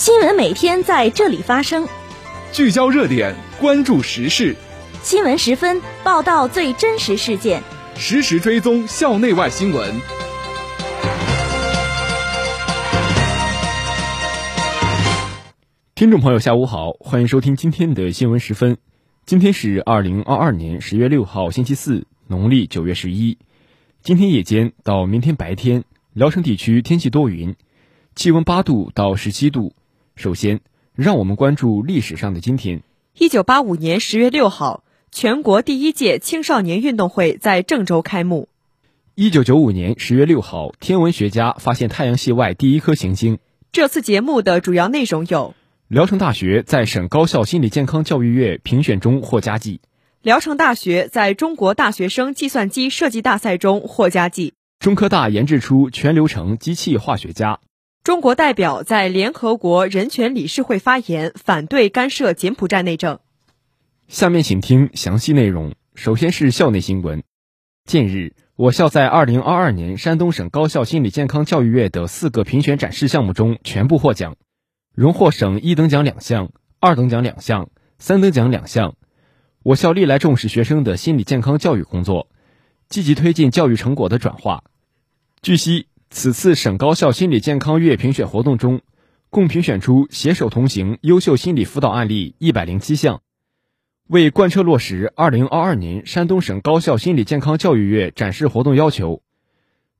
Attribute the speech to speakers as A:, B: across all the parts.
A: 新闻每天在这里发生，
B: 聚焦热点，关注时事。
A: 新闻十分报道最真实事件，
B: 实时追踪校内外新闻。
C: 听众朋友，下午好，欢迎收听今天的新闻十分。今天是二零二二年十月六号，星期四，农历九月十一。今天夜间到明天白天，聊城地区天气多云，气温八度到十七度。首先，让我们关注历史上的今天。
D: 一九八五年十月六号，全国第一届青少年运动会在郑州开幕。
C: 一九九五年十月六号，天文学家发现太阳系外第一颗行星。
D: 这次节目的主要内容有：
C: 聊城大学在省高校心理健康教育月评选中获佳绩；
D: 聊城大学在中国大学生计算机设计大赛中获佳绩；
C: 中科大研制出全流程机器化学家。
D: 中国代表在联合国人权理事会发言，反对干涉柬埔寨内政。
C: 下面请听详细内容。首先是校内新闻。近日，我校在2022年山东省高校心理健康教育月的四个评选展示项目中全部获奖，荣获省一等奖两项、二等奖两项、三等奖两项。我校历来重视学生的心理健康教育工作，积极推进教育成果的转化。据悉。此次省高校心理健康月评选活动中，共评选出携手同行优秀心理辅导案例一百零七项。为贯彻落实二零二二年山东省高校心理健康教育月展示活动要求，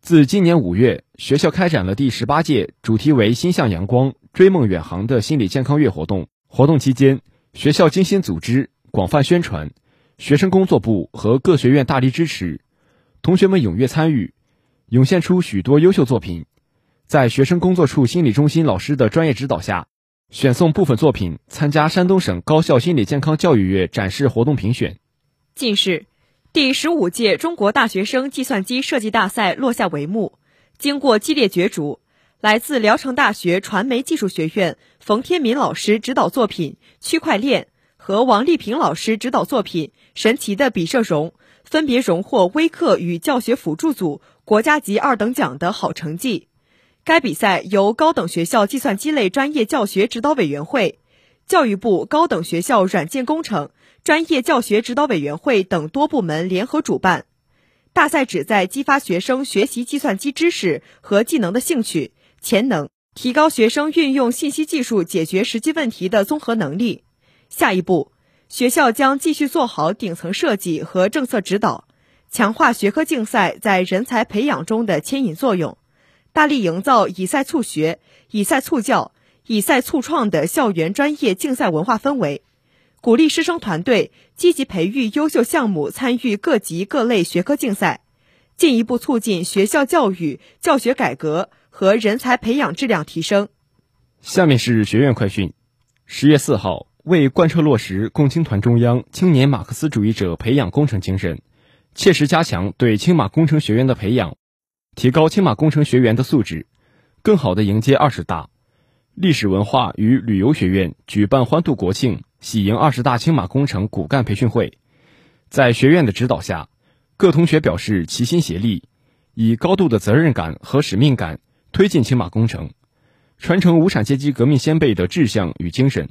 C: 自今年五月，学校开展了第十八届主题为“心向阳光，追梦远航”的心理健康月活动。活动期间，学校精心组织、广泛宣传，学生工作部和各学院大力支持，同学们踊跃参与。涌现出许多优秀作品，在学生工作处心理中心老师的专业指导下，选送部分作品参加山东省高校心理健康教育月展示活动评选。
D: 近日，第十五届中国大学生计算机设计大赛落下帷幕。经过激烈角逐，来自聊城大学传媒技术学院冯天民老师指导作品《区块链》和王丽萍老师指导作品《神奇的比射容》，分别荣获微课与教学辅助组。国家级二等奖的好成绩。该比赛由高等学校计算机类专业教学指导委员会、教育部高等学校软件工程专业教学指导委员会等多部门联合主办。大赛旨在激发学生学习计算机知识和技能的兴趣、潜能，提高学生运用信息技术解决实际问题的综合能力。下一步，学校将继续做好顶层设计和政策指导。强化学科竞赛在人才培养中的牵引作用，大力营造以赛促学、以赛促教、以赛促创的校园专业竞赛文化氛围，鼓励师生团队积极培育优秀项目参与各级各类学科竞赛，进一步促进学校教育教学改革和人才培养质量提升。
C: 下面是学院快讯。十月四号，为贯彻落实共青团中央青年马克思主义者培养工程精神。切实加强对青马工程学员的培养，提高青马工程学员的素质，更好地迎接二十大。历史文化与旅游学院举办欢度国庆、喜迎二十大青马工程骨干培训会，在学院的指导下，各同学表示齐心协力，以高度的责任感和使命感推进青马工程，传承无产阶级革命先辈的志向与精神。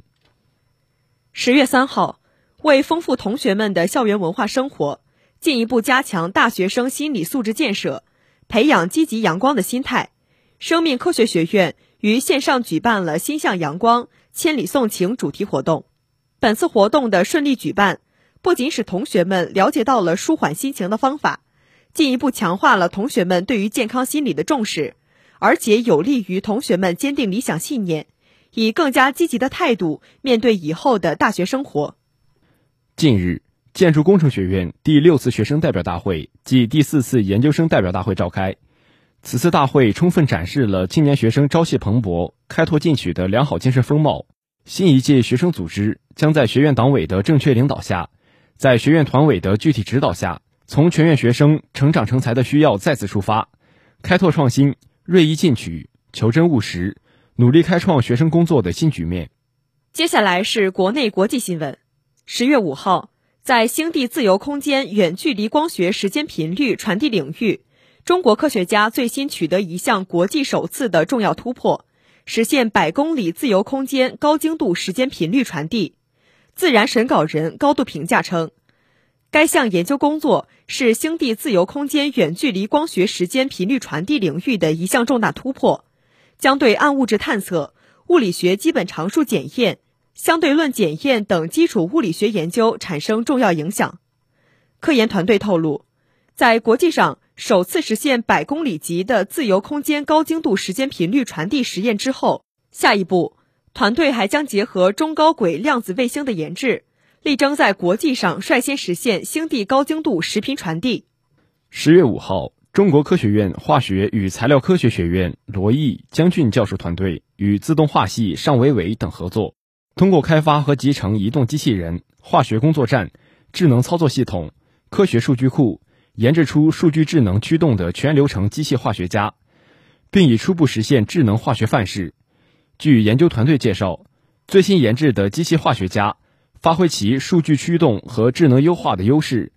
D: 十月三号，为丰富同学们的校园文化生活。进一步加强大学生心理素质建设，培养积极阳光的心态。生命科学学院于线上举办了“心向阳光，千里送情”主题活动。本次活动的顺利举办，不仅使同学们了解到了舒缓心情的方法，进一步强化了同学们对于健康心理的重视，而且有利于同学们坚定理想信念，以更加积极的态度面对以后的大学生活。
C: 近日。建筑工程学院第六次学生代表大会暨第四次研究生代表大会召开。此次大会充分展示了青年学生朝气蓬勃、开拓进取的良好精神风貌。新一届学生组织将在学院党委的正确领导下，在学院团委的具体指导下，从全院学生成长成才的需要再次出发，开拓创新、锐意进取、求真务实，努力开创学生工作的新局面。
D: 接下来是国内国际新闻。十月五号。在星地自由空间远距离光学时间频率传递领域，中国科学家最新取得一项国际首次的重要突破，实现百公里自由空间高精度时间频率传递。自然审稿人高度评价称，该项研究工作是星地自由空间远距离光学时间频率传递领域的一项重大突破，将对暗物质探测、物理学基本常数检验、相对论检验等基础物理学研究产生重要影响。科研团队透露，在国际上首次实现百公里级的自由空间高精度时间频率传递实验之后，下一步。团队还将结合中高轨量子卫星的研制，力争在国际上率先实现星地高精度时频传递。
C: 十月五号，中国科学院化学与材料科学学院罗毅、江俊教授团队与自动化系尚维伟等合作，通过开发和集成移动机器人、化学工作站、智能操作系统、科学数据库，研制出数据智能驱动的全流程机器化学家，并已初步实现智能化学范式。据研究团队介绍，最新研制的机器化学家发挥其数据驱动和智能优化的优势，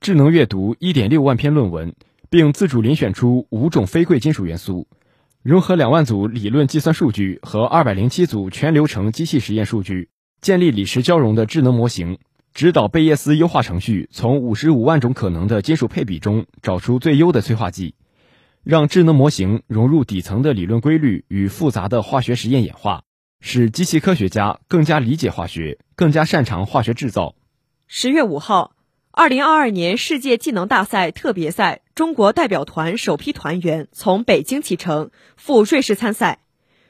C: 智能阅读1.6万篇论文，并自主遴选出五种非贵金属元素，融合两万组理论计算数据和207组全流程机器实验数据，建立理石交融的智能模型，指导贝叶斯优化程序从55万种可能的金属配比中找出最优的催化剂。让智能模型融入底层的理论规律与复杂的化学实验演化，使机器科学家更加理解化学，更加擅长化学制造。
D: 十月五号，二零二二年世界技能大赛特别赛中国代表团首批团员从北京启程赴瑞士参赛。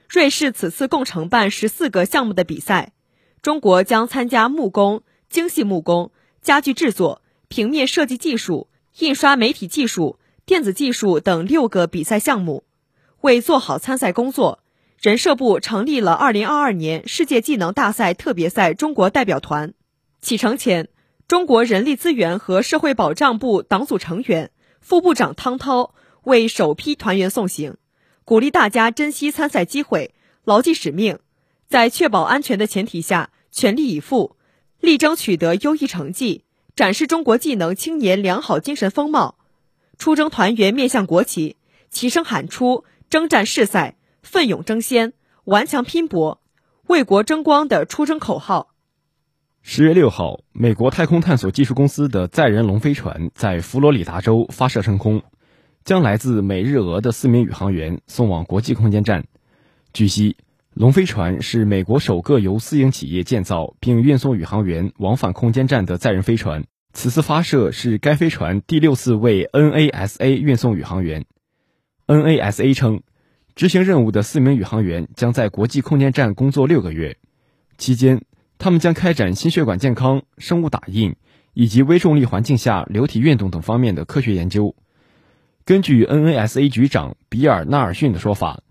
D: 瑞士此次共承办十四个项目的比赛，中国将参加木工、精细木工、家具制作、平面设计技术、印刷媒体技术。电子技术等六个比赛项目，为做好参赛工作，人社部成立了2022年世界技能大赛特别赛中国代表团。启程前，中国人力资源和社会保障部党组成员、副部长汤涛为首批团员送行，鼓励大家珍惜参赛机会，牢记使命，在确保安全的前提下全力以赴，力争取得优异成绩，展示中国技能青年良好精神风貌。出征团员面向国旗，齐声喊出“征战誓赛，奋勇争先，顽强拼搏，为国争光”的出征口号。
C: 十月六号，美国太空探索技术公司的载人龙飞船在佛罗里达州发射升空，将来自美日俄的四名宇航员送往国际空间站。据悉，龙飞船是美国首个由私营企业建造并运送宇航员往返空间站的载人飞船。此次发射是该飞船第六次为 NASA 运送宇航员。NASA 称，执行任务的四名宇航员将在国际空间站工作六个月，期间他们将开展心血管健康、生物打印以及微重力环境下流体运动等方面的科学研究。根据 NASA 局长比尔·纳尔逊的说法，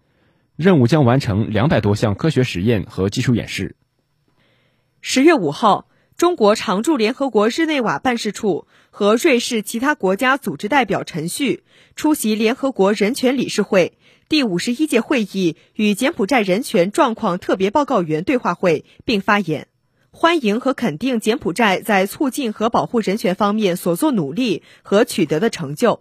C: 任务将完成两百多项科学实验和技术演示。
D: 十月五号。中国常驻联合国日内瓦办事处和瑞士其他国家组织代表陈旭出席联合国人权理事会第五十一届会议与柬埔寨人权状况特别报告员对话会，并发言，欢迎和肯定柬埔寨在促进和保护人权方面所做努力和取得的成就，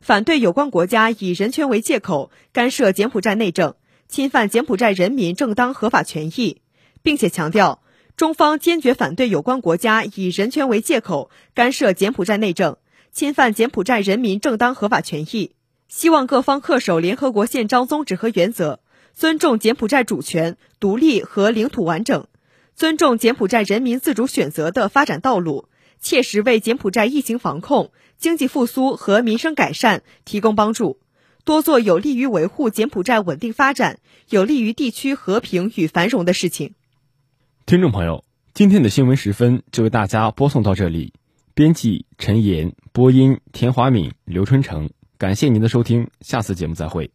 D: 反对有关国家以人权为借口干涉柬埔寨内政，侵犯柬埔寨人民正当合法权益，并且强调。中方坚决反对有关国家以人权为借口干涉柬埔寨内政，侵犯柬埔寨人民正当合法权益。希望各方恪守联合国宪章宗旨和原则，尊重柬埔寨主权、独立和领土完整，尊重柬埔寨人民自主选择的发展道路，切实为柬埔寨疫情防控、经济复苏和民生改善提供帮助，多做有利于维护柬埔寨稳定发展、有利于地区和平与繁荣的事情。
C: 听众朋友，今天的新闻时分就为大家播送到这里。编辑陈岩，播音田华敏、刘春成。感谢您的收听，下次节目再会。